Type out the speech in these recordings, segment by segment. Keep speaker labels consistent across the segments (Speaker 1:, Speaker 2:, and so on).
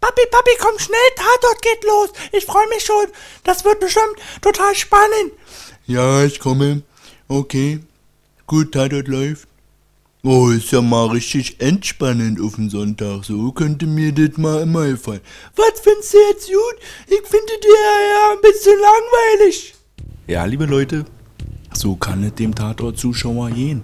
Speaker 1: Papi, Papi, komm schnell, Tatort geht los. Ich freue mich schon. Das wird bestimmt total spannend.
Speaker 2: Ja, ich komme. Okay. Gut, Tatort läuft. Oh, ist ja mal richtig entspannend auf den Sonntag. So könnte mir das mal immer gefallen.
Speaker 1: Was findest du jetzt gut? Ich finde dir ja ein bisschen langweilig.
Speaker 3: Ja, liebe Leute, so kann es dem Tatort-Zuschauer gehen.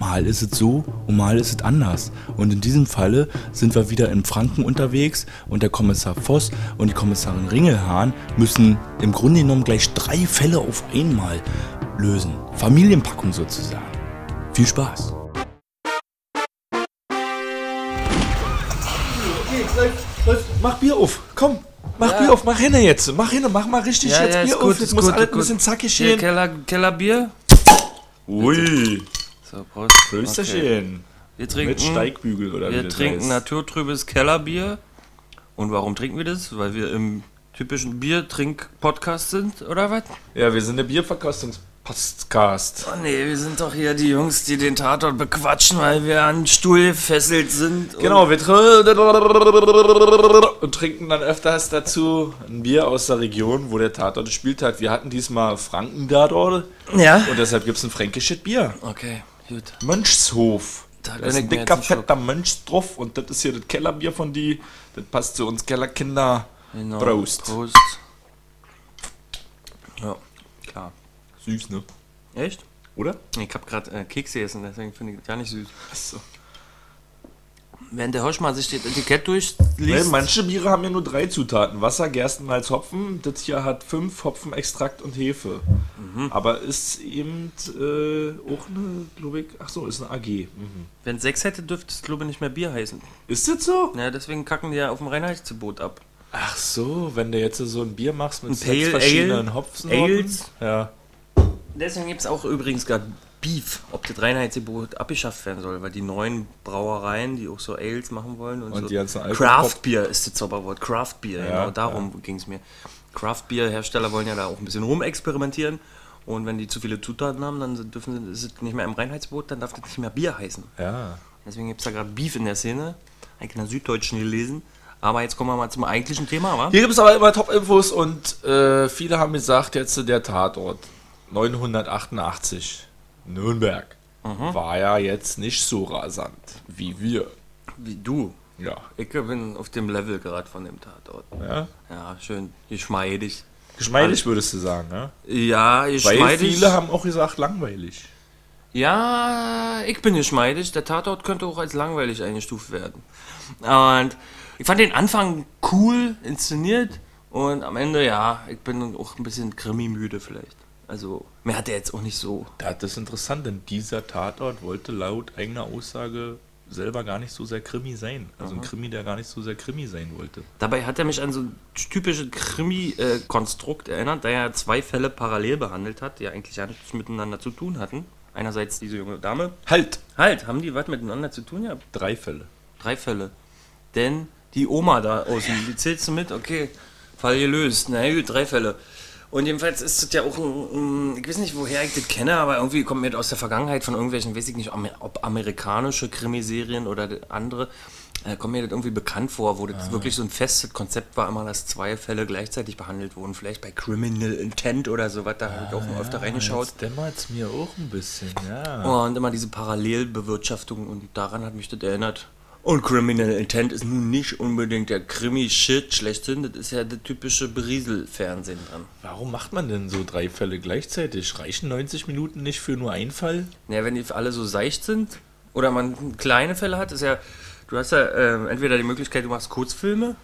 Speaker 3: Mal ist es so und mal ist es anders. Und in diesem Falle sind wir wieder in Franken unterwegs und der Kommissar Voss und die Kommissarin Ringelhahn müssen im Grunde genommen gleich drei Fälle auf einmal lösen. Familienpackung sozusagen. Viel Spaß.
Speaker 4: Mach Bier auf, komm. Mach Bier auf, mach hin jetzt. Mach hin, mach mal richtig
Speaker 5: Ja,
Speaker 4: jetzt
Speaker 5: ja,
Speaker 4: Bier
Speaker 5: gut,
Speaker 4: auf. Jetzt muss
Speaker 5: gut,
Speaker 4: alles
Speaker 5: ist
Speaker 4: ein bisschen
Speaker 5: gut.
Speaker 4: zackig gehen.
Speaker 5: Keller, Kellerbier.
Speaker 4: Ui,
Speaker 5: So, Prost.
Speaker 4: Prösterchen.
Speaker 5: Wir trinken,
Speaker 4: Mit Steigbügel oder wie
Speaker 5: wir trinken
Speaker 4: heißt.
Speaker 5: naturtrübes Kellerbier. Und warum trinken wir das? Weil wir im typischen Bier-Trink-Podcast sind, oder was?
Speaker 4: Ja, wir sind der Bierverkostungspodcast.
Speaker 5: Oh nee, wir sind doch hier die Jungs, die den Tatort bequatschen, weil wir an Stuhl gefesselt sind.
Speaker 4: Genau, wir tr- und trinken dann öfters dazu ein Bier aus der Region, wo der Tatort gespielt hat. Wir hatten diesmal Franken-Tatort
Speaker 5: Ja?
Speaker 4: und deshalb gibt es ein fränkisches Bier.
Speaker 5: Okay, gut.
Speaker 4: Mönchshof.
Speaker 5: Da
Speaker 4: Da ist ein dicker, fetter Mönch drauf und das ist hier das Kellerbier von die. Das passt zu uns Kellerkinder.
Speaker 5: Genau.
Speaker 4: Prost.
Speaker 5: Prost. Ja, klar.
Speaker 4: Süß, ne?
Speaker 5: Echt?
Speaker 4: Oder?
Speaker 5: Ich hab gerade äh, Kekse gegessen, deswegen finde ich das gar nicht süß.
Speaker 4: Achso.
Speaker 5: Während der Hirsch mal sich das Etikett durchliest.
Speaker 4: manche Biere haben ja nur drei Zutaten. Wasser, Gerstenmalz, Hopfen. Das hier hat fünf Hopfen, Extrakt und Hefe.
Speaker 5: Mhm.
Speaker 4: Aber ist eben äh, auch eine, glaube ich, ach so, ist eine AG. Mhm.
Speaker 5: Wenn es sechs hätte, dürfte es, glaube ich, nicht mehr Bier heißen.
Speaker 4: Ist das so?
Speaker 5: Ja, deswegen kacken die ja auf dem Reinheitsgebot ab.
Speaker 4: Ach so, wenn du jetzt so ein Bier machst mit
Speaker 5: Ein
Speaker 4: sechs
Speaker 5: Pale
Speaker 4: verschiedenen
Speaker 5: Ale,
Speaker 4: Hopfensorten.
Speaker 5: Ales.
Speaker 4: Ja.
Speaker 5: Deswegen gibt es auch übrigens gerade Beef, ob das Reinheitsgebot abgeschafft werden soll, weil die neuen Brauereien, die auch so Ales machen wollen und,
Speaker 4: Und
Speaker 5: so.
Speaker 4: die ganzen
Speaker 5: Craft Beer ist das Zauberwort. Craft Beer,
Speaker 4: Ja,
Speaker 5: genau darum ging es mir. Craft Beer Hersteller wollen ja da auch ein bisschen rumexperimentieren. Und wenn die zu viele Zutaten haben, dann dürfen sie, ist es nicht mehr im Reinheitsgebot, dann darf das nicht mehr Bier heißen.
Speaker 4: Ja.
Speaker 5: Deswegen gibt es da gerade Beef in der Szene. Eigentlich in der Süddeutschen gelesen. Aber jetzt kommen wir mal zum eigentlichen Thema, wa?
Speaker 4: Hier gibt es aber immer Top-Infos und äh, viele haben gesagt, jetzt der Tatort 988 Nürnberg
Speaker 5: Mhm.
Speaker 4: war ja jetzt nicht so rasant wie wir.
Speaker 5: Wie du.
Speaker 4: Ja.
Speaker 5: Ich bin auf dem Level gerade von dem Tatort.
Speaker 4: ja.
Speaker 5: Ja, schön geschmeidig.
Speaker 4: Geschmeidig würdest du sagen, ne?
Speaker 5: Ja,
Speaker 4: Weil
Speaker 5: geschmeidig.
Speaker 4: viele haben auch gesagt, langweilig.
Speaker 5: Ja, ich bin geschmeidig. Der Tatort könnte auch als langweilig eingestuft werden. Und ich fand den Anfang cool inszeniert und am Ende, ja, ich bin auch ein bisschen krimi-müde vielleicht. Also, mir hat der jetzt auch nicht so.
Speaker 4: Das ist interessant, denn dieser Tatort wollte laut eigener Aussage selber gar nicht so sehr Krimi sein. Also ein Krimi, der gar nicht so sehr Krimi sein wollte.
Speaker 5: Dabei hat er mich an so ein typisches Krimi-Konstrukt erinnert, da er zwei Fälle parallel behandelt hat, die eigentlich ja nichts miteinander zu tun hatten. Einerseits diese junge Dame.
Speaker 4: Halt!
Speaker 5: Halt, haben die was miteinander zu tun? Ja,
Speaker 4: Drei Fälle.
Speaker 5: Drei Fälle. Denn die Oma da außen, die zählst du mit? Okay, Fall gelöst. Na gut, drei Fälle. Und jedenfalls ist das ja auch ein, ein, ich weiß nicht, woher ich das kenne, aber irgendwie kommt mir das aus der Vergangenheit von irgendwelchen, weiß ich nicht, ob amerikanische Krimiserien oder andere, äh, kommt mir das irgendwie bekannt vor, wo das wirklich so ein festes Konzept war, immer, dass zwei Fälle gleichzeitig behandelt wurden. Vielleicht bei Criminal Intent oder sowas, da habe ich auch mal öfter reingeschaut.
Speaker 4: Jetzt dämmert es mir auch ein bisschen, ja.
Speaker 5: Und immer diese Parallelbewirtschaftung und daran hat mich das erinnert. Und Criminal Intent ist nun nicht unbedingt der Krimi-Shit schlechthin, das ist ja der typische Beriesel-Fernsehen dran.
Speaker 4: Warum macht man denn so drei Fälle gleichzeitig? Reichen 90 Minuten nicht für nur einen Fall?
Speaker 5: Naja, wenn die alle so seicht sind oder man kleine Fälle hat, ist ja, du hast ja ähm, entweder die Möglichkeit, du machst Kurzfilme,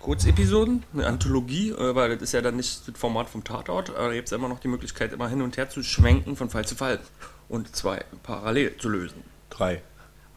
Speaker 5: Kurzepisoden, eine Anthologie, aber das ist ja dann nicht das Format vom Tatort, aber gibt es immer noch die Möglichkeit, immer hin und her zu schwenken von Fall zu Fall und zwei parallel zu lösen.
Speaker 4: Drei.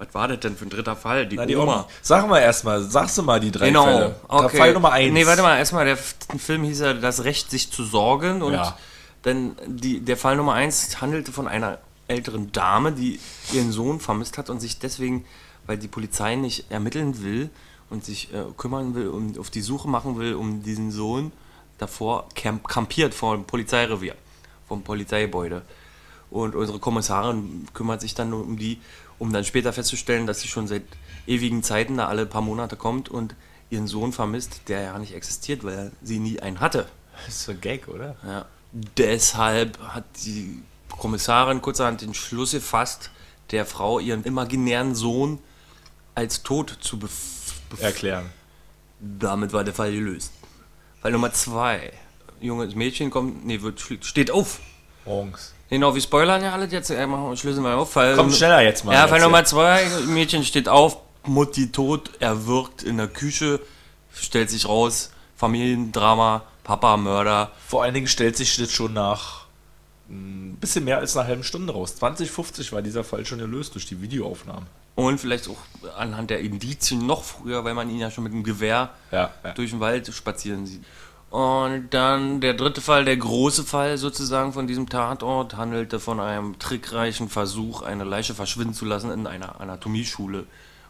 Speaker 5: Was war das denn für ein dritter Fall? Die,
Speaker 4: Na, die
Speaker 5: Oma.
Speaker 4: Oma. Sag mal erstmal, sagst du mal die drei
Speaker 5: Genau,
Speaker 4: Fälle.
Speaker 5: okay.
Speaker 4: Fall Nummer eins.
Speaker 5: Nee, warte mal, erstmal, der Film hieß ja Das Recht, sich zu sorgen. Und
Speaker 4: Ja.
Speaker 5: dann die, der Fall Nummer eins handelte von einer älteren Dame, die ihren Sohn vermisst hat und sich deswegen, weil die Polizei nicht ermitteln will und sich äh, kümmern will und auf die Suche machen will, um diesen Sohn davor camp kampiert vor dem Polizeirevier, vom Polizeigebäude. Und unsere Kommissarin kümmert sich dann nur um die, um dann später festzustellen, dass sie schon seit ewigen Zeiten da alle paar Monate kommt und ihren Sohn vermisst, der ja nicht existiert, weil sie nie einen hatte.
Speaker 4: Das ist so ein Gag, oder?
Speaker 5: Ja. Deshalb hat die Kommissarin kurzerhand den Schluss gefasst, der Frau ihren imaginären Sohn als tot zu
Speaker 4: Erklären.
Speaker 5: Damit war der Fall gelöst. Fall Nummer zwei. Junges Mädchen kommt, nee, wird, steht auf.
Speaker 4: Morgens.
Speaker 5: Genau, wir spoilern ja alles jetzt. Äh, machen wir, auf. Fall,
Speaker 4: Komm schneller jetzt mal.
Speaker 5: Ja, Fall
Speaker 4: jetzt
Speaker 5: Nummer
Speaker 4: hier.
Speaker 5: zwei. Mädchen steht auf, Mutti tot, erwürgt in der Küche. Stellt sich raus, Familiendrama, Papa Mörder.
Speaker 4: Vor allen Dingen stellt sich das schon nach ein bisschen mehr als einer halben Stunde raus. 2050 war dieser Fall schon gelöst durch die Videoaufnahmen.
Speaker 5: Und vielleicht auch anhand der Indizien noch früher, weil man ihn ja schon mit dem Gewehr
Speaker 4: Ja, ja.
Speaker 5: durch den Wald spazieren sieht. Und dann der dritte Fall, der große Fall sozusagen von diesem Tatort, handelte von einem trickreichen Versuch, eine Leiche verschwinden zu lassen in einer Anatomieschule,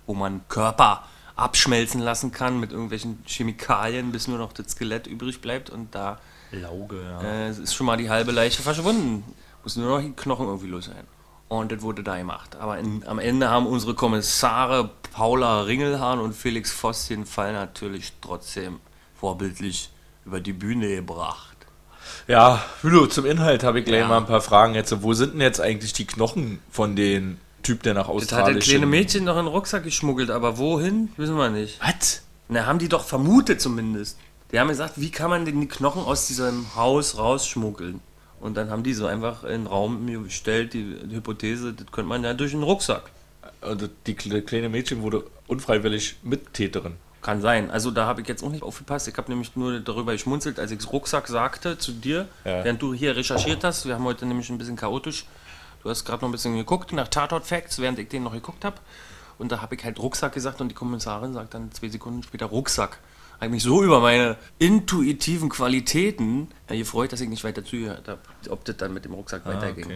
Speaker 5: wo man Körper abschmelzen lassen kann mit irgendwelchen Chemikalien, bis nur noch das Skelett übrig bleibt. Und da
Speaker 4: Lauge, ja.
Speaker 5: äh, ist schon mal die halbe Leiche verschwunden. Muss nur noch die Knochen irgendwie los sein. Und das wurde da gemacht. Aber in, am Ende haben unsere Kommissare Paula Ringelhahn und Felix Voss den Fall natürlich trotzdem vorbildlich über die Bühne gebracht.
Speaker 4: Ja, Hülo, zum Inhalt habe ich gleich
Speaker 5: Ja.
Speaker 4: mal ein paar Fragen jetzt. Wo sind denn jetzt eigentlich die Knochen von den Typ, der nach
Speaker 5: Das hat
Speaker 4: Australien
Speaker 5: das kleine Mädchen noch in den Rucksack geschmuggelt, aber wohin, wissen wir nicht.
Speaker 4: Was?
Speaker 5: Na, haben die doch vermutet zumindest. Die haben gesagt, wie kann man denn die Knochen aus diesem Haus rausschmuggeln? Und dann haben die so einfach in den Raum mir gestellt, die, die Hypothese, das könnte man ja durch den Rucksack.
Speaker 4: Und die kle- kleine Mädchen wurde unfreiwillig Mittäterin.
Speaker 5: Kann sein. Also da habe ich jetzt auch nicht aufgepasst. Ich habe nämlich nur darüber geschmunzelt, als ich Rucksack sagte zu dir,
Speaker 4: Ja.
Speaker 5: während du hier recherchiert hast. Wir haben heute nämlich ein bisschen chaotisch. Du hast gerade noch ein bisschen geguckt nach Tatort Facts, während ich den noch geguckt habe. Und da habe ich halt Rucksack gesagt und die Kommissarin sagt dann zwei Sekunden später Rucksack. Habe mich so über meine intuitiven Qualitäten äh, gefreut, dass ich nicht weiter zugehört habe, ob das dann mit dem Rucksack weiterging.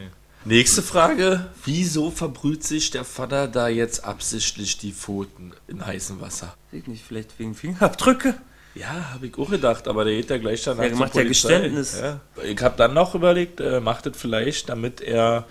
Speaker 4: Nächste Frage. Wieso verbrüht sich der Vater da jetzt absichtlich die Pfoten in heißem Wasser?
Speaker 5: Ich nicht, vielleicht wegen Fingerabdrücke?
Speaker 4: Ja, habe ich auch gedacht, aber der geht ja gleich danach zur
Speaker 5: macht ja. Geständnis.
Speaker 4: Ja. Ich habe dann noch überlegt, äh, macht das vielleicht, damit er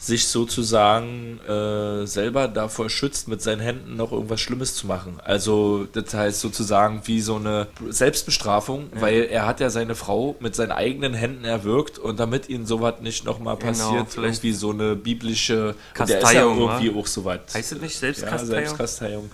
Speaker 4: sich sozusagen äh, selber davor schützt, mit seinen Händen noch irgendwas Schlimmes zu machen. Also das heißt sozusagen wie so eine Selbstbestrafung, weil er hat ja seine Frau mit seinen eigenen Händen erwürgt und damit ihnen sowas nicht nochmal
Speaker 5: Genau,
Speaker 4: passiert,
Speaker 5: vielleicht
Speaker 4: irgendwie so eine biblische und der ist ja
Speaker 5: Kasteiung,
Speaker 4: irgendwie
Speaker 5: wa?
Speaker 4: auch sowas.
Speaker 5: Heißt das nicht
Speaker 4: ja,
Speaker 5: Selbstkasteiung?
Speaker 4: Selbstkasteiung.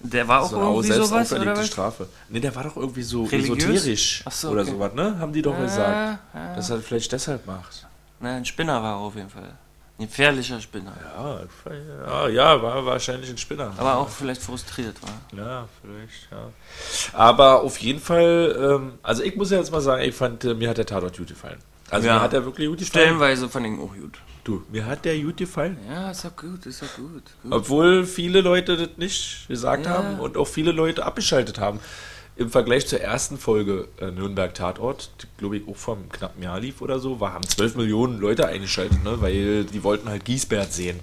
Speaker 5: Der war auch
Speaker 4: So
Speaker 5: irgendwie
Speaker 4: selbst
Speaker 5: sowas, oder was?
Speaker 4: Strafe. Nee, der war doch irgendwie so
Speaker 5: Religiös?
Speaker 4: esoterisch
Speaker 5: so,
Speaker 4: oder
Speaker 5: okay.
Speaker 4: sowas, ne? Haben die doch gesagt.
Speaker 5: ja.
Speaker 4: Dass er vielleicht deshalb macht.
Speaker 5: Na, ein Spinner war er auf jeden Fall. Ein gefährlicher Spinner.
Speaker 4: Ja, ja, ja, war wahrscheinlich ein Spinner.
Speaker 5: Aber auch vielleicht frustriert war.
Speaker 4: Ja, vielleicht, ja. Aber auf jeden Fall, ähm, also ich muss ja jetzt mal sagen, ich fand, äh, mir hat der Tatort gut gefallen. Also
Speaker 5: Ja.
Speaker 4: mir hat er wirklich gut gefallen.
Speaker 5: Stellenweise fand ich ihn auch gut.
Speaker 4: Du, mir hat der gut gefallen.
Speaker 5: Ja, ist doch gut, ist doch gut. gut.
Speaker 4: Obwohl viele Leute das nicht gesagt
Speaker 5: Ja.
Speaker 4: haben und auch viele Leute abgeschaltet haben. Im Vergleich zur ersten Folge äh, Nürnberg Tatort, die glaube ich auch vor einem knappen Jahr lief oder so, war, haben 12 Millionen Leute eingeschaltet, ne? weil die wollten halt Giesbert sehen.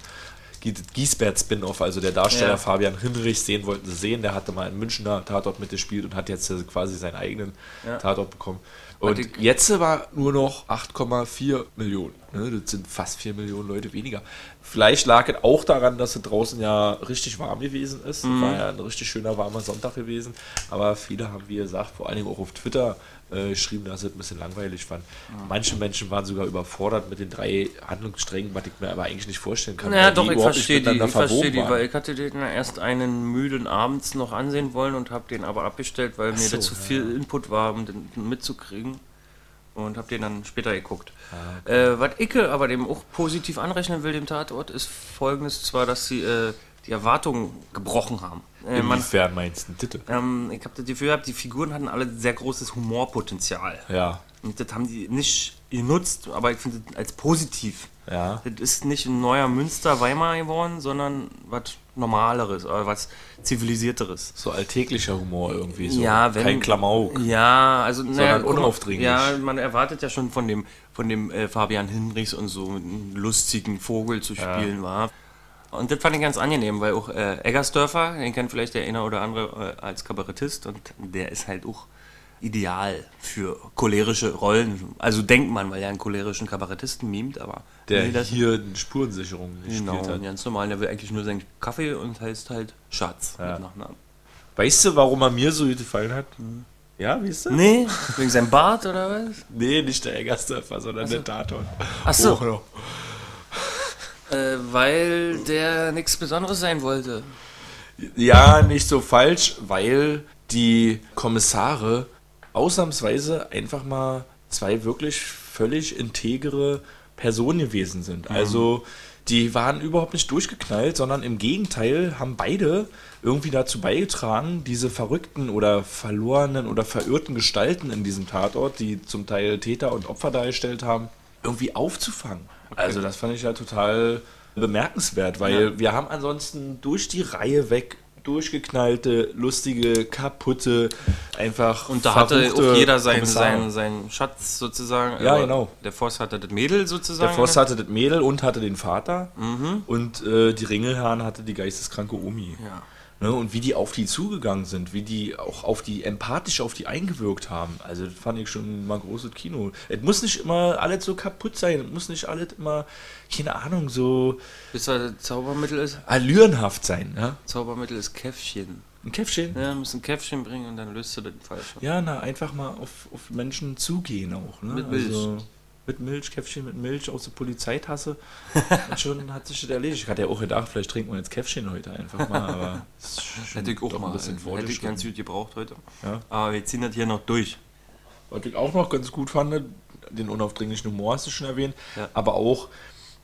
Speaker 4: Gie- Giesbert Spin-off, also der Darsteller
Speaker 5: Ja.
Speaker 4: Fabian Hinrich sehen wollten sie sehen, der hatte mal einen Münchner Tatort mitgespielt und hat jetzt äh, quasi seinen eigenen
Speaker 5: Ja.
Speaker 4: Tatort bekommen. Und
Speaker 5: ich-
Speaker 4: jetzt war nur noch 8,4 Millionen. Ne? Das sind fast 4 Millionen Leute weniger. Vielleicht lag es auch daran, dass es draußen ja richtig warm gewesen ist.
Speaker 5: Mhm.
Speaker 4: War ja ein richtig schöner warmer Sonntag gewesen. Aber viele haben, wie gesagt, vor allen Dingen auch auf Twitter äh, geschrieben, dass es ein bisschen langweilig fanden. Manche Menschen waren sogar überfordert mit den drei Handlungssträngen, was ich mir aber eigentlich nicht vorstellen kann.
Speaker 5: Ja, doch, ich verstehe die, ich verstehe die,
Speaker 4: waren.
Speaker 5: weil ich hatte den ja erst einen müden abends noch ansehen wollen und habe den aber abgestellt, weil mir
Speaker 4: so,
Speaker 5: zu viel Input war, um den mitzukriegen. Und habe den dann später geguckt.
Speaker 4: Ah,
Speaker 5: äh, was ich aber dem auch positiv anrechnen will, dem Tatort, ist folgendes: zwar, dass sie äh, die Erwartungen gebrochen haben. Äh,
Speaker 4: Inwiefern meinst du Titel?
Speaker 5: ähm, ich habe das Gefühl gehabt, die Figuren hatten alle sehr großes Humorpotenzial.
Speaker 4: Ja,
Speaker 5: Und das haben die nicht genutzt, aber ich finde das als positiv.
Speaker 4: ja.
Speaker 5: Das ist nicht ein neuer Münster Weimar geworden, sondern was Normaleres oder was Zivilisierteres.
Speaker 4: So alltäglicher Humor irgendwie. So.
Speaker 5: Ja, wenn,
Speaker 4: Kein Klamauk.
Speaker 5: Ja, also naja, mal,
Speaker 4: unaufdringlich.
Speaker 5: Ja, man erwartet ja schon von dem von dem äh, Fabian Hinrichs und so mit einem lustigen Vogel zu spielen war. Und das fand ich ganz angenehm, weil auch äh, Eggersdörfer, den kennt vielleicht der eine oder andere äh, als Kabarettist und der ist halt auch ideal für cholerische Rollen. Also denkt man, weil er einen cholerischen Kabarettisten mimt, aber
Speaker 4: Der
Speaker 5: nee, das-
Speaker 4: hier eine Spurensicherung
Speaker 5: Genau,
Speaker 4: gespielt hat.
Speaker 5: ganz normal. Der will eigentlich nur seinen Kaffee und heißt halt Schatz
Speaker 4: Ja.
Speaker 5: mit Nachnamen.
Speaker 4: Weißt du, warum er mir so gut gefallen hat? Ja, weißt du?
Speaker 5: Nee, wegen seinem Bart oder was?
Speaker 4: Nee, nicht der Eggersdörfer, sondern der.
Speaker 5: Ach so.
Speaker 4: Auch noch.
Speaker 5: Äh, weil der nichts Besonderes sein wollte.
Speaker 4: Ja, nicht so falsch, weil die Kommissare ausnahmsweise einfach mal zwei wirklich völlig integere Personen gewesen sind. Also die waren überhaupt nicht durchgeknallt, sondern im Gegenteil haben beide irgendwie dazu beigetragen, diese verrückten oder verlorenen oder verirrten Gestalten in diesem Tatort, die zum Teil Täter und Opfer dargestellt haben, irgendwie aufzufangen. Also das fand ich ja total bemerkenswert, weil wir haben ansonsten durch die Reihe weg durchgeknallte, lustige, kaputte, einfach
Speaker 5: Und da hatte auch jeder seinen, seinen, seinen Schatz sozusagen.
Speaker 4: Ja,
Speaker 5: Aber
Speaker 4: genau.
Speaker 5: Der Forst hatte das Mädel sozusagen.
Speaker 4: Der Forst hatte das Mädel und hatte den Vater und äh, die Ringelherrn hatte die geisteskranke Omi.
Speaker 5: Ja.
Speaker 4: Ne, und wie die auf die zugegangen sind, wie die auch auf die empathisch auf die eingewirkt haben. Also das fand ich schon mal großes Kino. Es muss nicht immer alles so kaputt sein, es muss nicht alles immer, keine Ahnung, so
Speaker 5: was das Zaubermittel ist?
Speaker 4: allürenhaft sein. Ja?
Speaker 5: Zaubermittel ist Käffchen.
Speaker 4: Ein Käffchen.
Speaker 5: Ja, du musst ein Käffchen bringen und dann löst du den Fall schon.
Speaker 4: Ja, na, einfach mal auf, auf Menschen zugehen auch. Ne?
Speaker 5: Mit Milch.
Speaker 4: Also, mit Milch, Käffchen mit Milch, aus der Polizeitasse. und schon hat sich das erledigt. Ich hatte ja auch gedacht, vielleicht trinken wir jetzt Käffchen heute einfach mal, aber
Speaker 5: Hätte ich auch mal.
Speaker 4: ein bisschen
Speaker 5: Hätte ich ganz gut gebraucht heute.
Speaker 4: Ja.
Speaker 5: Aber wir ziehen das hier noch durch.
Speaker 4: Was ich auch noch ganz gut fand, den unaufdringlichen Humor hast du schon erwähnt,
Speaker 5: Ja.
Speaker 4: aber auch,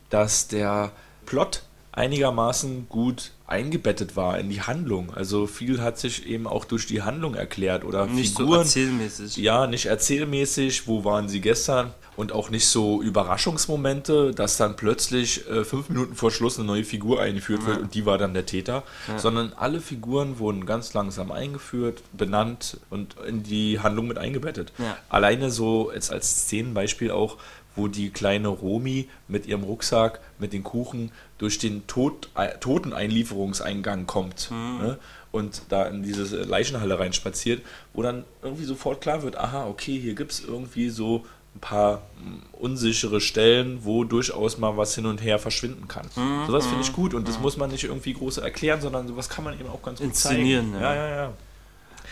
Speaker 4: dass der Plot einigermaßen gut eingebettet war in die Handlung. Also viel hat sich eben auch durch die Handlung erklärt oder
Speaker 5: Nicht so
Speaker 4: Figuren.
Speaker 5: erzählmäßig.
Speaker 4: ja, nicht erzählmäßig, wo waren sie gestern und auch nicht so Überraschungsmomente, dass dann plötzlich äh, fünf Minuten vor Schluss eine neue Figur eingeführt wird und die war dann der Täter, sondern alle Figuren wurden ganz langsam eingeführt, benannt und in die Handlung mit eingebettet.
Speaker 5: Ja.
Speaker 4: Alleine so jetzt als Szenenbeispiel auch, wo die kleine Romi mit ihrem Rucksack, mit den Kuchen durch den Tod, äh, Toteneinlieferungseingang kommt ne? und da in diese Leichenhalle reinspaziert, wo dann irgendwie sofort klar wird, aha, okay, hier gibt es irgendwie so ein paar mm, unsichere Stellen, wo durchaus mal was hin und her verschwinden kann. Sowas finde ich gut und das muss man nicht irgendwie groß erklären, sondern sowas kann man eben auch ganz gut
Speaker 5: Inszenieren,
Speaker 4: zeigen.
Speaker 5: ja.
Speaker 4: Ja, ja, ja.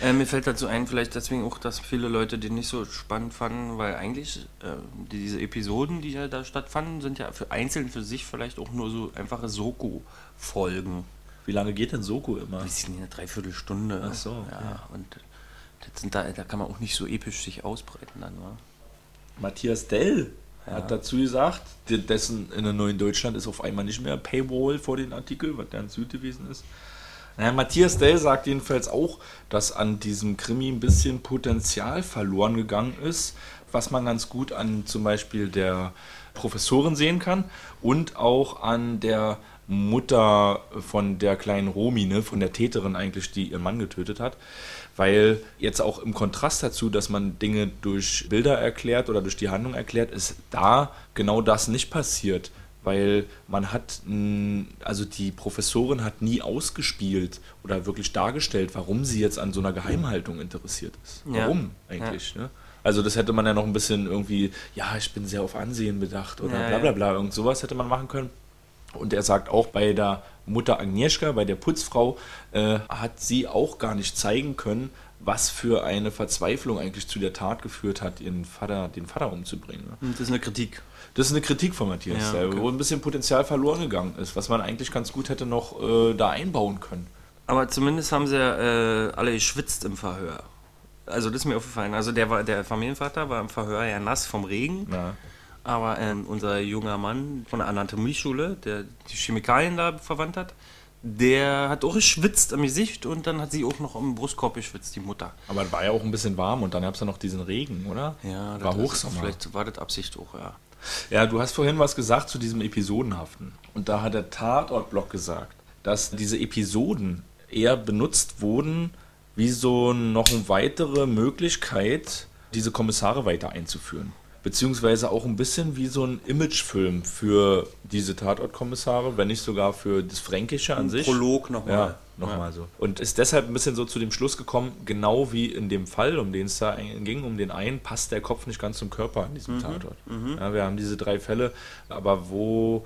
Speaker 5: Äh, mir fällt dazu ein, vielleicht deswegen auch, dass viele Leute den nicht so spannend fanden, weil eigentlich äh, die, diese Episoden, die ja da stattfanden, sind ja für einzeln für sich vielleicht auch nur so einfache Soko-Folgen.
Speaker 4: Wie lange geht denn Soko immer?
Speaker 5: Ich nicht, eine Dreiviertelstunde.
Speaker 4: Ach so, okay.
Speaker 5: Ja, und das sind da, da kann man auch nicht so episch sich ausbreiten dann, wa?
Speaker 4: Matthias Dell hat dazu gesagt, de- dessen in der neuen Deutschland ist auf einmal nicht mehr Paywall vor den Artikel, was der in Süd gewesen ist. Naja, Matthias Dell sagt jedenfalls auch, dass an diesem Krimi ein bisschen Potenzial verloren gegangen ist, was man ganz gut an zum Beispiel der Professorin sehen kann und auch an der Mutter von der kleinen Romi, ne, von der Täterin eigentlich, die ihren Mann getötet hat. Weil jetzt auch im Kontrast dazu, dass man Dinge durch Bilder erklärt oder durch die Handlung erklärt, ist da genau das nicht passiert. Weil man hat, also die Professorin hat nie ausgespielt oder wirklich dargestellt, warum sie jetzt an so einer Geheimhaltung interessiert ist.
Speaker 5: Ja.
Speaker 4: Warum eigentlich? Ne? Also das hätte man ja noch ein bisschen irgendwie, ja, ich bin sehr auf Ansehen bedacht oder
Speaker 5: Ja,
Speaker 4: bla
Speaker 5: ja.
Speaker 4: bla bla, irgend sowas hätte man machen können. Und er sagt auch, bei der Mutter Agnieszka, bei der Putzfrau, äh, hat sie auch gar nicht zeigen können, was für eine Verzweiflung eigentlich zu der Tat geführt hat, ihren Vater, den Vater umzubringen. ne?
Speaker 5: Das ist eine Kritik.
Speaker 4: Das ist eine Kritik von Matthias,
Speaker 5: Ja, okay.
Speaker 4: wo ein bisschen Potenzial verloren gegangen ist, was man eigentlich ganz gut hätte noch äh, da einbauen können.
Speaker 5: Aber zumindest haben sie ja, äh, alle geschwitzt im Verhör. Also das ist mir aufgefallen. Also der, war, der Familienvater war im Verhör ja nass vom Regen.
Speaker 4: Ja.
Speaker 5: Aber ähm, unser junger Mann von der Anatomieschule, der die Chemikalien da verwandt hat, der hat auch geschwitzt am Gesicht und dann hat sie auch noch im Brustkorb geschwitzt, die Mutter.
Speaker 4: Aber es war ja auch ein bisschen warm und dann gab es ja noch diesen Regen, oder?
Speaker 5: Ja,
Speaker 4: war Hochsommer.
Speaker 5: Vielleicht war das Absicht auch, ja.
Speaker 4: Ja, du hast vorhin was gesagt zu diesem Episodenhaften. Und da hat der Tatortblock gesagt, dass diese Episoden eher benutzt wurden, wie so noch eine weitere Möglichkeit, diese Kommissare weiter einzuführen. Beziehungsweise auch ein bisschen wie so ein Imagefilm für diese Tatortkommissare, wenn nicht sogar für das Fränkische an sich.
Speaker 5: Prolog nochmal.
Speaker 4: Ja, nochmal so. Und ist deshalb ein bisschen so zu dem Schluss gekommen, genau wie in dem Fall, um den es da ging, um den einen, passt der Kopf nicht ganz zum Körper an
Speaker 5: Mhm.
Speaker 4: diesem Tatort. Ja, wir haben diese drei Fälle, aber wo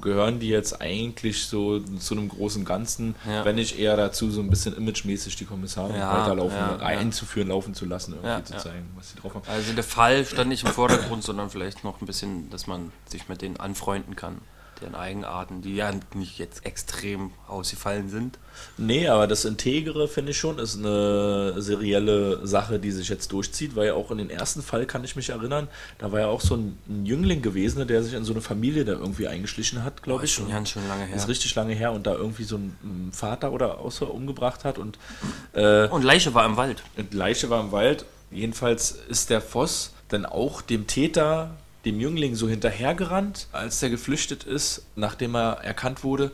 Speaker 4: gehören die jetzt eigentlich so zu einem großen Ganzen,
Speaker 5: Ja.
Speaker 4: wenn nicht eher dazu, so ein bisschen imagemäßig die Kommissare
Speaker 5: Ja,
Speaker 4: weiterlaufen,
Speaker 5: ja,
Speaker 4: einzuführen, laufen zu lassen, irgendwie zu zeigen, was sie drauf haben.
Speaker 5: Also der Fall stand nicht im Vordergrund, sondern vielleicht noch ein bisschen, dass man sich mit denen anfreunden kann. Deren Eigenarten, die ja nicht jetzt extrem ausgefallen sind.
Speaker 4: Nee, aber das Integere, finde ich schon, ist eine serielle Sache, die sich jetzt durchzieht, weil ja auch in den ersten Fall kann ich mich erinnern, da war ja auch so ein, ein Jüngling gewesen, der sich in so eine Familie da irgendwie eingeschlichen hat, glaube
Speaker 5: Boah,
Speaker 4: ich.
Speaker 5: schon ganz schön lange her.
Speaker 4: Ist richtig lange her und da irgendwie so einen Vater oder außer umgebracht hat und äh,
Speaker 5: Und Leiche war im Wald.
Speaker 4: und Leiche war im Wald. Jedenfalls ist der Voss dann auch dem Täter, dem Jüngling, so hinterhergerannt, als der geflüchtet ist, nachdem er erkannt wurde,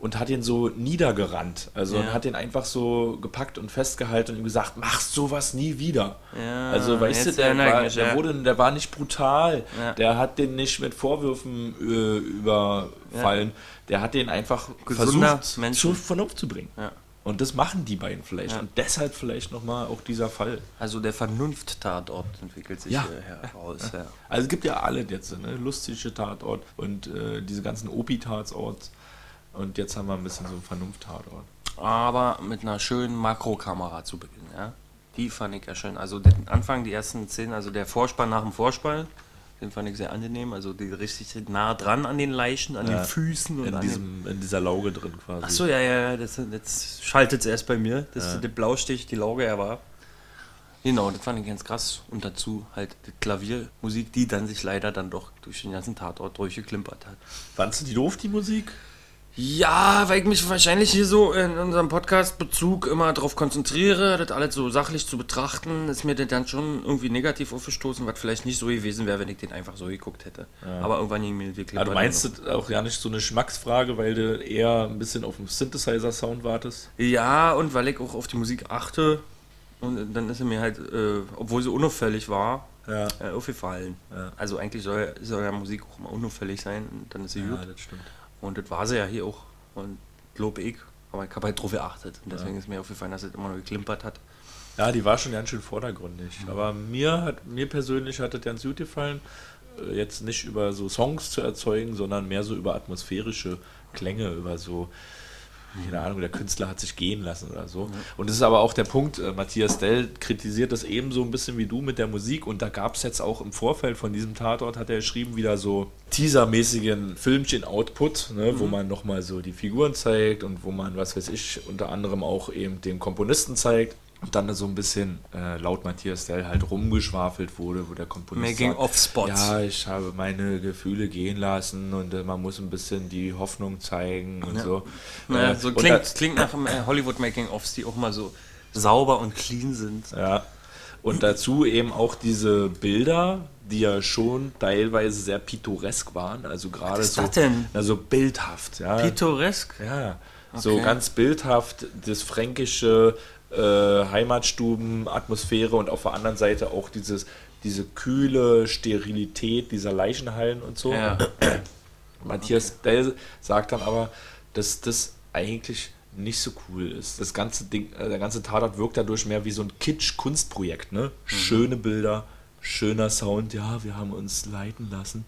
Speaker 4: und hat ihn so niedergerannt. Also
Speaker 5: Ja.
Speaker 4: hat ihn einfach so gepackt und festgehalten und ihm gesagt, machst sowas nie wieder.
Speaker 5: Ja,
Speaker 4: also weißt du, der war,
Speaker 5: mich,
Speaker 4: der,
Speaker 5: ja.
Speaker 4: wurde, der war nicht brutal, der hat den nicht mit Vorwürfen äh, überfallen, der hat den einfach
Speaker 5: Gesunder
Speaker 4: versucht
Speaker 5: Mensch.
Speaker 4: zur Vernunft zu bringen. Und das machen die beiden vielleicht.
Speaker 5: Ja.
Speaker 4: Und deshalb vielleicht nochmal auch dieser Fall.
Speaker 5: Also der Vernunft-Tatort entwickelt sich
Speaker 4: Ja.
Speaker 5: heraus. Ja.
Speaker 4: Also es gibt ja alle jetzt, ne? lustige Tatort und äh, diese ganzen Opi-Tatorts. Und jetzt haben wir ein bisschen so einen Vernunft-Tatort.
Speaker 5: Aber mit einer schönen Makrokamera zu Beginn. Ja? Die fand ich ja schön. Also den Anfang, die ersten Szenen, also der Vorspann nach dem Vorspann, den fand ich sehr angenehm. Also die richtig nah dran an den Leichen, an
Speaker 4: Ja.
Speaker 5: den Füßen und
Speaker 4: In,
Speaker 5: an
Speaker 4: diesem, in dieser Lauge drin quasi.
Speaker 5: Achso, ja, ja, ja, das, jetzt schaltet es erst bei mir, dass der Blaustich die Lauge er war. Genau, das fand ich ganz krass. Und dazu halt die Klaviermusik, die dann sich leider dann doch durch den ganzen Tatort durchgeklimpert hat.
Speaker 4: Fandst du die doof, die Musik?
Speaker 5: Ja, weil ich mich wahrscheinlich hier so in unserem Podcast-Bezug immer darauf konzentriere, das alles so sachlich zu betrachten, ist mir das dann schon irgendwie negativ aufgestoßen, was vielleicht nicht so gewesen wäre, wenn ich den einfach so geguckt hätte. Aber irgendwann ging mir wirklich.
Speaker 4: Aber du meinst das auch ja nicht so eine Schmacksfrage, weil du eher ein bisschen auf den Synthesizer-Sound wartest?
Speaker 5: Ja, und weil ich auch auf die Musik achte. Und dann ist sie mir halt, äh, obwohl sie unauffällig war,
Speaker 4: Ja.
Speaker 5: äh, aufgefallen.
Speaker 4: Ja.
Speaker 5: Also eigentlich soll, soll ja Musik auch immer unauffällig sein und dann ist sie gut.
Speaker 4: das stimmt.
Speaker 5: Und das war sie ja hier auch. Und glaube ich. Aber ich habe halt drauf geachtet. Und deswegen ist mir aufgefallen, dass es immer noch geklimpert hat.
Speaker 4: Ja, die war schon ganz schön vordergründig. Aber mir hat mir persönlich hat das ganz gut gefallen, äh, jetzt nicht über so Songs zu erzeugen, sondern mehr so über atmosphärische Klänge, über so, keine Ahnung, der Künstler hat sich gehen lassen oder so. Und das ist aber auch der Punkt, äh, Matthias Dell kritisiert das ebenso ein bisschen wie du mit der Musik und da gab es jetzt auch im Vorfeld von diesem Tatort, hat er geschrieben, wieder so teasermäßigen Filmchen-Output, ne, wo man nochmal so die Figuren zeigt und wo man, was weiß ich, unter anderem auch eben den Komponisten zeigt. Und dann so ein bisschen äh, laut Matthias Dell halt rumgeschwafelt wurde, wo der Komponist sagt,
Speaker 5: Making-of-Spots.
Speaker 4: Ja, ich habe meine Gefühle gehen lassen und äh, man muss ein bisschen die Hoffnung zeigen und so.
Speaker 5: Ja,
Speaker 4: Äh,
Speaker 5: so
Speaker 4: und
Speaker 5: klingt,
Speaker 4: da-
Speaker 5: klingt nach äh, Hollywood-Making-ofs, die auch mal so sauber und clean sind.
Speaker 4: Ja. Und dazu eben auch diese Bilder, die ja schon teilweise sehr pittoresk waren, also gerade so, also bildhaft, ja.
Speaker 5: Pittoresk?
Speaker 4: ja, so
Speaker 5: Okay.
Speaker 4: ganz bildhaft das fränkische äh, Heimatstuben-Atmosphäre und auf der anderen Seite auch dieses, diese kühle Sterilität dieser Leichenhallen und so.
Speaker 5: Ja.
Speaker 4: Matthias Dell sagt dann aber, dass das eigentlich nicht so cool ist. Das ganze Ding, äh, der ganze Tatort wirkt dadurch mehr wie so ein Kitsch-Kunstprojekt, ne? Schöne Bilder, schöner Sound, ja, wir haben uns leiten lassen.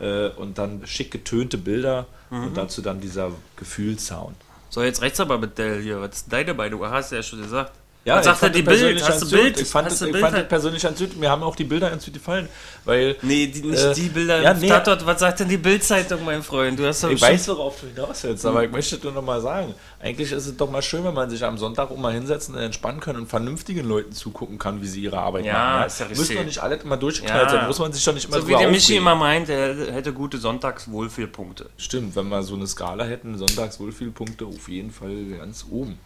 Speaker 4: Äh, und dann schick getönte Bilder und dazu dann dieser Gefühlssound.
Speaker 5: So, jetzt rechts aber mit Dell hier. Was ist deine? Du hast ja schon gesagt.
Speaker 4: Ja,
Speaker 5: Was
Speaker 4: ich
Speaker 5: sagt er
Speaker 4: fand
Speaker 5: die
Speaker 4: das
Speaker 5: Bild?
Speaker 4: persönlich
Speaker 5: Hast du. Bild?
Speaker 4: Ich fand,
Speaker 5: Hast
Speaker 4: das, ich
Speaker 5: Bild
Speaker 4: fand
Speaker 5: halt?
Speaker 4: persönlich ganz gut. Mir haben auch die Bilder ganz gut gefallen, weil
Speaker 5: Nee, die, nicht
Speaker 4: Äh,
Speaker 5: die Bilder.
Speaker 4: ja, nee.
Speaker 5: Tatort, was sagt denn die Bildzeitung, mein Freund? Du hast doch
Speaker 4: ich weiß, worauf du hinaus willst, aber ich möchte nur noch mal sagen, eigentlich ist es doch mal schön, wenn man sich am Sonntag auch mal hinsetzen und entspannen kann und vernünftigen Leuten zugucken kann, wie sie ihre Arbeit
Speaker 5: Ja,
Speaker 4: machen.
Speaker 5: ist ja
Speaker 4: Muss
Speaker 5: richtig.
Speaker 4: doch nicht alles immer durchgeknallt
Speaker 5: Ja.
Speaker 4: sein, muss man sich doch nicht immer
Speaker 5: So wie der Michi immer meint, er hätte gute Sonntagswohlfühlpunkte.
Speaker 4: Stimmt, wenn wir so eine Skala hätten, sonntags Wohlfühlpunkte auf jeden Fall ganz oben.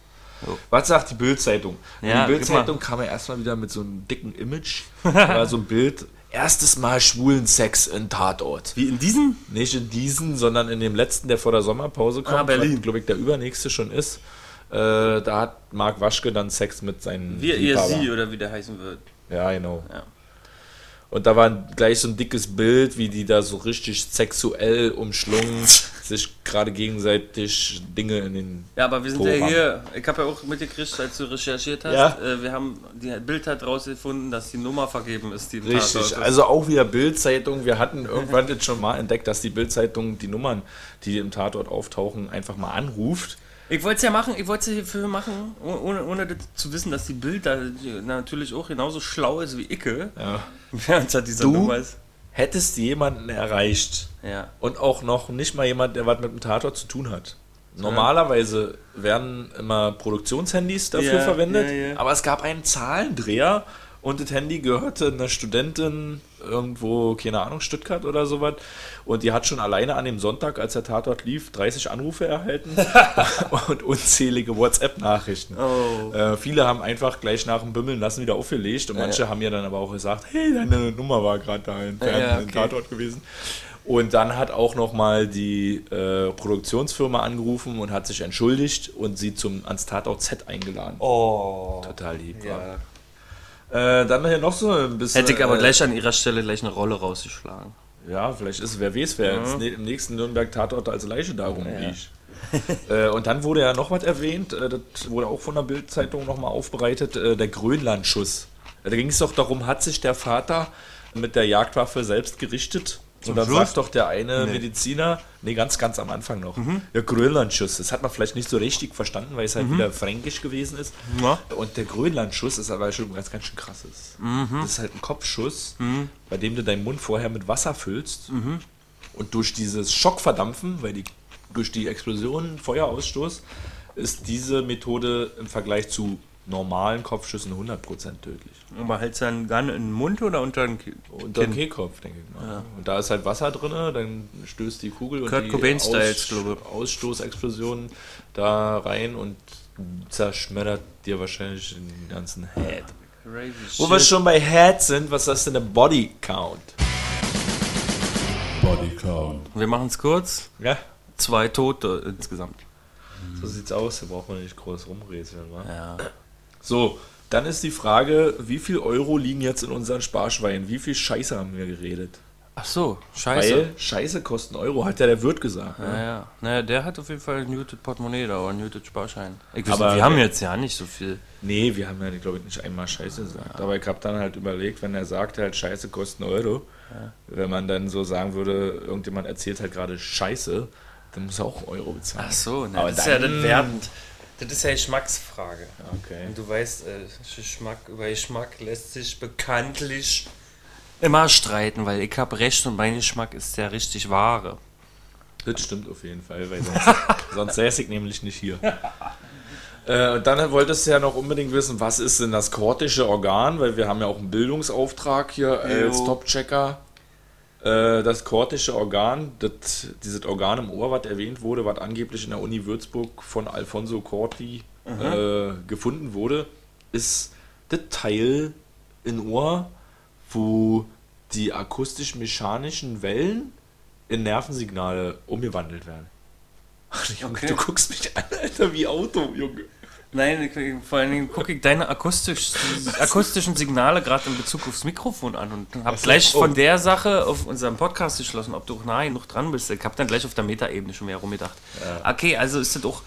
Speaker 4: Was sagt die Bildzeitung?
Speaker 5: Ja,
Speaker 4: die Bildzeitung kam ja erstmal wieder mit so einem dicken Image. war so ein Bild. Erstes Mal schwulen Sex in Tatort.
Speaker 5: Wie in diesem?
Speaker 4: Nicht in diesen, sondern in dem letzten, der vor der Sommerpause kommt.
Speaker 5: Ah, Berlin.
Speaker 4: glaube ich, der übernächste schon ist. Äh, da hat Marc Waschke dann Sex mit seinen
Speaker 5: Wir, ihr,
Speaker 4: Liebhabern.
Speaker 5: sie oder wie der heißen wird.
Speaker 4: Ja, genau.
Speaker 5: Ja.
Speaker 4: Und da war gleich so ein dickes Bild, wie die da so richtig sexuell umschlungen, sich gerade gegenseitig Dinge in den.
Speaker 5: Ja, aber wir sind
Speaker 4: Pro
Speaker 5: ja
Speaker 4: haben.
Speaker 5: hier, ich habe ja auch mitgekriegt, als du recherchiert hast,
Speaker 4: Ja.
Speaker 5: äh, wir haben, die Bild hat rausgefunden, dass die Nummer vergeben ist, die im
Speaker 4: Richtig,
Speaker 5: Tatort
Speaker 4: also auch wieder Bildzeitung. Wir hatten irgendwann jetzt schon mal entdeckt, dass die Bildzeitung die Nummern, die im Tatort auftauchen, einfach mal anruft.
Speaker 5: Ich wollte es ja machen, ich wollte es hierfür machen, oh- ohne, ohne zu wissen, dass die Bild da natürlich auch genauso schlau ist wie Icke.
Speaker 4: Ja.
Speaker 5: Während hat dieser
Speaker 4: Du?
Speaker 5: Nummer ist.
Speaker 4: Hättest du jemanden erreicht
Speaker 5: Ja.
Speaker 4: und auch noch nicht mal jemand, der was mit dem Tatort zu tun hat. Normalerweise werden immer Produktionshandys dafür
Speaker 5: Ja,
Speaker 4: verwendet,
Speaker 5: ja.
Speaker 4: aber es gab einen Zahlendreher und das Handy gehörte einer Studentin irgendwo, keine Ahnung, Stuttgart oder sowas. Und die hat schon alleine an dem Sonntag, als der Tatort lief, 30 Anrufe erhalten und unzählige WhatsApp-Nachrichten.
Speaker 5: Oh.
Speaker 4: Äh, viele haben einfach gleich nach dem Bimmeln lassen wieder aufgelegt und manche haben ja dann aber auch gesagt, hey, deine Nummer war gerade da im, Fern-
Speaker 5: Ja, okay.
Speaker 4: Tatort gewesen. Und dann hat auch nochmal die äh, Produktionsfirma angerufen und hat sich entschuldigt und sie zum, ans Tatort Z eingeladen.
Speaker 5: Oh.
Speaker 4: Total lieb.
Speaker 5: Ja.
Speaker 4: war. Äh, dann hier noch so ein bisschen.
Speaker 5: Hätte ich aber
Speaker 4: äh,
Speaker 5: gleich an ihrer Stelle gleich eine Rolle rausgeschlagen.
Speaker 4: Ja, vielleicht ist, wer weiß, wer ne- im nächsten Nürnberg-Tatort als Leiche da rumliegt. äh, und dann wurde ja noch was erwähnt, äh, das wurde auch von der Bild-Zeitung nochmal aufbereitet, äh, der Grönlandschuss. Äh, da ging es doch darum, hat sich der Vater mit der Jagdwaffe selbst gerichtet? Und dann
Speaker 5: Schluss?
Speaker 4: sagt doch der eine Mediziner, nee, ganz, ganz am Anfang noch, der Grönlandschuss. Das hat man vielleicht nicht so richtig verstanden, weil es halt wieder fränkisch gewesen ist.
Speaker 5: Ja.
Speaker 4: Und der Grönlandschuss ist aber schon ganz, ganz schön krasses. Das ist halt ein Kopfschuss, bei dem du deinen Mund vorher mit Wasser füllst und durch dieses Schockverdampfen, weil die durch die Explosion Feuerausstoß, ist diese Methode im Vergleich zu normalen Kopfschüssen 100% tödlich.
Speaker 5: Und man hält seinen Gun in den Mund oder unter den Ki-
Speaker 4: Unter dem Kehlkopf, denke ich mal. Und da ist halt Wasser drin, dann stößt die Kugel und
Speaker 5: Kurt
Speaker 4: die
Speaker 5: Cobain-Styles, glaube
Speaker 4: Ausstoßexplosion da rein und zerschmettert dir wahrscheinlich den ganzen Head.
Speaker 5: Crazy
Speaker 4: Wo wir schon bei Head sind, was ist denn der Body Count?
Speaker 2: Body count.
Speaker 5: Wir machen es kurz.
Speaker 4: Ja,
Speaker 5: Zwei Tote insgesamt.
Speaker 4: so sieht's aus, da braucht man nicht groß rumrätseln, wa?
Speaker 5: Ja.
Speaker 4: So, dann ist die Frage, wie viel Euro liegen jetzt in unseren Sparschweinen? Wie viel Scheiße haben wir geredet?
Speaker 5: Ach so, scheiße.
Speaker 4: Weil Scheiße kosten Euro, hat ja der Wirt gesagt. Ne?
Speaker 5: Ja, ja. Naja, der hat auf jeden Fall ein Muted Portemonnaie da oder einen Muted Sparschein. Ich weiß
Speaker 4: Aber
Speaker 5: wir haben jetzt ja nicht so viel.
Speaker 4: Nee, wir haben ja, glaube ich, nicht einmal Scheiße gesagt. Aber ich habe dann halt überlegt, wenn er sagt halt Scheiße kosten Euro, wenn man dann so sagen würde, irgendjemand erzählt halt gerade Scheiße, dann muss er auch Euro bezahlen.
Speaker 5: Ach so, na,
Speaker 4: Aber
Speaker 5: das ist ja
Speaker 4: dann-
Speaker 5: wertend. Das ist ja Geschmacksfrage.
Speaker 4: Okay.
Speaker 5: Und du weißt, äh, Geschmack über Geschmack lässt sich bekanntlich immer streiten, weil ich habe recht und mein Geschmack ist der richtig wahre.
Speaker 4: Das stimmt auf jeden Fall, weil sonst, sonst säße ich nämlich nicht hier. Äh, und dann wolltest du ja noch unbedingt wissen, was ist denn das kortische Organ, weil wir haben ja auch einen Bildungsauftrag hier als. Top-Checker. Äh, das kortische Organ, das, dieses Organ im Ohr, was erwähnt wurde, was angeblich in der Uni Würzburg von Alfonso Corti äh, gefunden wurde, ist das Teil im Ohr, wo die akustisch-mechanischen Wellen in Nervensignale umgewandelt werden. Ach, Junge,
Speaker 5: Okay.
Speaker 4: du guckst mich an, Alter, wie Auto, Junge.
Speaker 5: Nein, ich, vor allen Dingen gucke ich deine akustisch, akustischen Signale gerade in Bezug aufs Mikrofon an und habe gleich
Speaker 4: oh.
Speaker 5: von der Sache auf unserem Podcast geschlossen, ob du auch nahe genug dran bist. Ich habe dann gleich auf der Metaebene schon mehr rumgedacht. Okay, also ist das auch,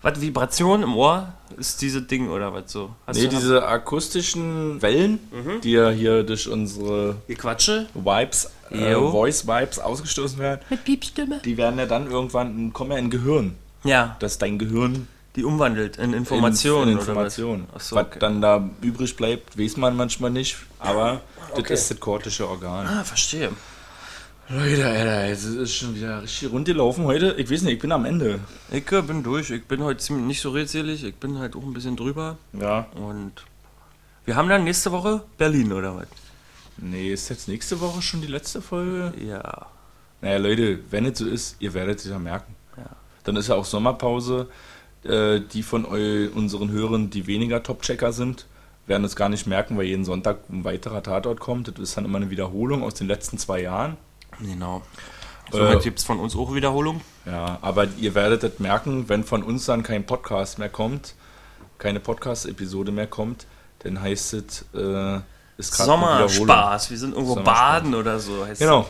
Speaker 5: was, Vibration im Ohr ist dieses Ding oder was so? Hast
Speaker 4: Nee,
Speaker 5: du-
Speaker 4: diese akustischen Wellen, die ja hier durch unsere
Speaker 5: Die Quatsche?
Speaker 4: Vibes, äh,
Speaker 5: Jo.
Speaker 4: Voice Vibes ausgestoßen werden,
Speaker 5: Mit Piepstimme?
Speaker 4: die werden ja dann irgendwann, kommen ja in Gehirn.
Speaker 5: Ja,
Speaker 4: Dass dein Gehirn
Speaker 5: die umwandelt in Informationen.
Speaker 4: in, in
Speaker 5: oder was?
Speaker 4: Informationen.
Speaker 5: So,
Speaker 4: Was
Speaker 5: okay.
Speaker 4: dann da übrig bleibt, weiß man manchmal nicht, aber
Speaker 5: Okay.
Speaker 4: das ist das kortische Organ.
Speaker 5: Ah, verstehe.
Speaker 4: Leute, Alter, es ist schon wieder richtig rund gelaufen heute. Ich weiß nicht, ich bin am Ende.
Speaker 5: Ich äh, bin durch. Ich bin heute ziemlich nicht so redselig. Ich bin halt auch ein bisschen drüber.
Speaker 4: Ja.
Speaker 5: Und wir haben dann nächste Woche Berlin oder was?
Speaker 4: Nee, ist jetzt nächste Woche schon die letzte Folge?
Speaker 5: Ja.
Speaker 4: Naja, Leute, wenn es so ist, ihr werdet es ja merken.
Speaker 5: Ja.
Speaker 4: Dann ist ja auch Sommerpause. Äh, die von eu unseren Hörern, die weniger Top-Checker sind, werden es gar nicht merken, weil jeden Sonntag ein weiterer Tatort kommt. Das ist dann immer eine Wiederholung aus den letzten zwei Jahren.
Speaker 5: Genau. Somit
Speaker 4: Äh,
Speaker 5: gibt es von uns auch Wiederholung.
Speaker 4: Ja, aber ihr werdet das merken, wenn von uns dann kein Podcast mehr kommt, keine Podcast-Episode mehr kommt, dann heißt es, äh, ist gerade.
Speaker 5: Sommerspaß. Wir sind irgendwo
Speaker 4: Sommerspaß.
Speaker 5: baden oder so. Heißt
Speaker 4: Genau.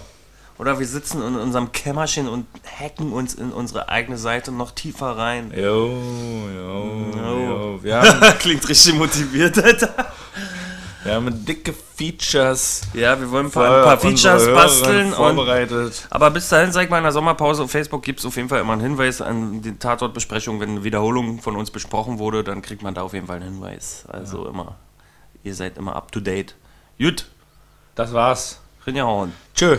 Speaker 5: Oder wir sitzen in unserem Kämmerchen und hacken uns in unsere eigene Seite noch tiefer rein.
Speaker 4: Jo, jo, jo. Wir haben,
Speaker 5: Klingt richtig motiviert, Alter.
Speaker 4: wir haben dicke Features.
Speaker 5: Ja, wir wollen ein paar, ein paar Features basteln. Und,
Speaker 4: Vorbereitet.
Speaker 5: aber bis dahin, sag ich mal, in der Sommerpause auf Facebook gibt es auf jeden Fall immer einen Hinweis an die Tatortbesprechung. Wenn eine Wiederholung von uns besprochen wurde, dann kriegt man da auf jeden Fall einen Hinweis. Also immer, ihr seid immer up to date. Gut,
Speaker 4: Das war's.
Speaker 5: Rinjahauen.
Speaker 4: Tschö.